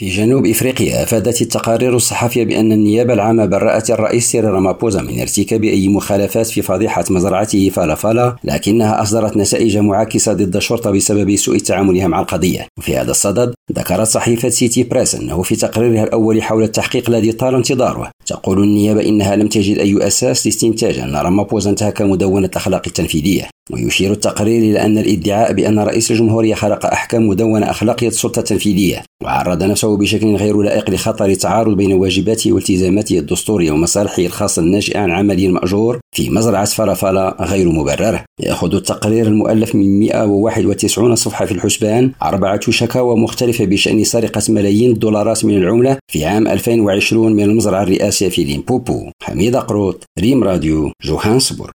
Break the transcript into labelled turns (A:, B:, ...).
A: في جنوب إفريقيا أفادت التقارير الصحفية بأن النيابه العامه برأت الرئيس سيريل رامابوزا من ارتكاب أي مخالفات في فضيحة مزرعته فالا فالا لكنها أصدرت نتائج معاكسة ضد الشرطه بسبب سوء تعاملها مع القضية. وفي هذا الصدد ذكرت صحيفة سيتي بريس أنه في تقريرها الأول حول التحقيق الذي طال انتظاره. تقول النيابة إنها لم تجد أي أساس لاستنتاج أن رامابوزا انتهك مدونه الاخلاق التنفيذيه ويشير التقرير إلى أن الادعاء بأن رئيس الجمهورية خرق أحكام مدونة أخلاقية السلطة التنفيذية وعرض نفسه بشكل غير لائق لخطر التعارض بين واجباته والتزاماته الدستورية ومصالحه الخاصة الناشئة عن عمله المأجور في مزرعة فالا فالا غير مبررة. يأخذ التقرير المؤلف من 191 صفحة في الحسبان. أربعة شكاوى مختلفة بشأن سرقة ملايين الدولارات من العملة في عام 2020 من المزرعة الرئاسية. في ليمبوبو حميد قروط ريم راديو جوهانسبورغ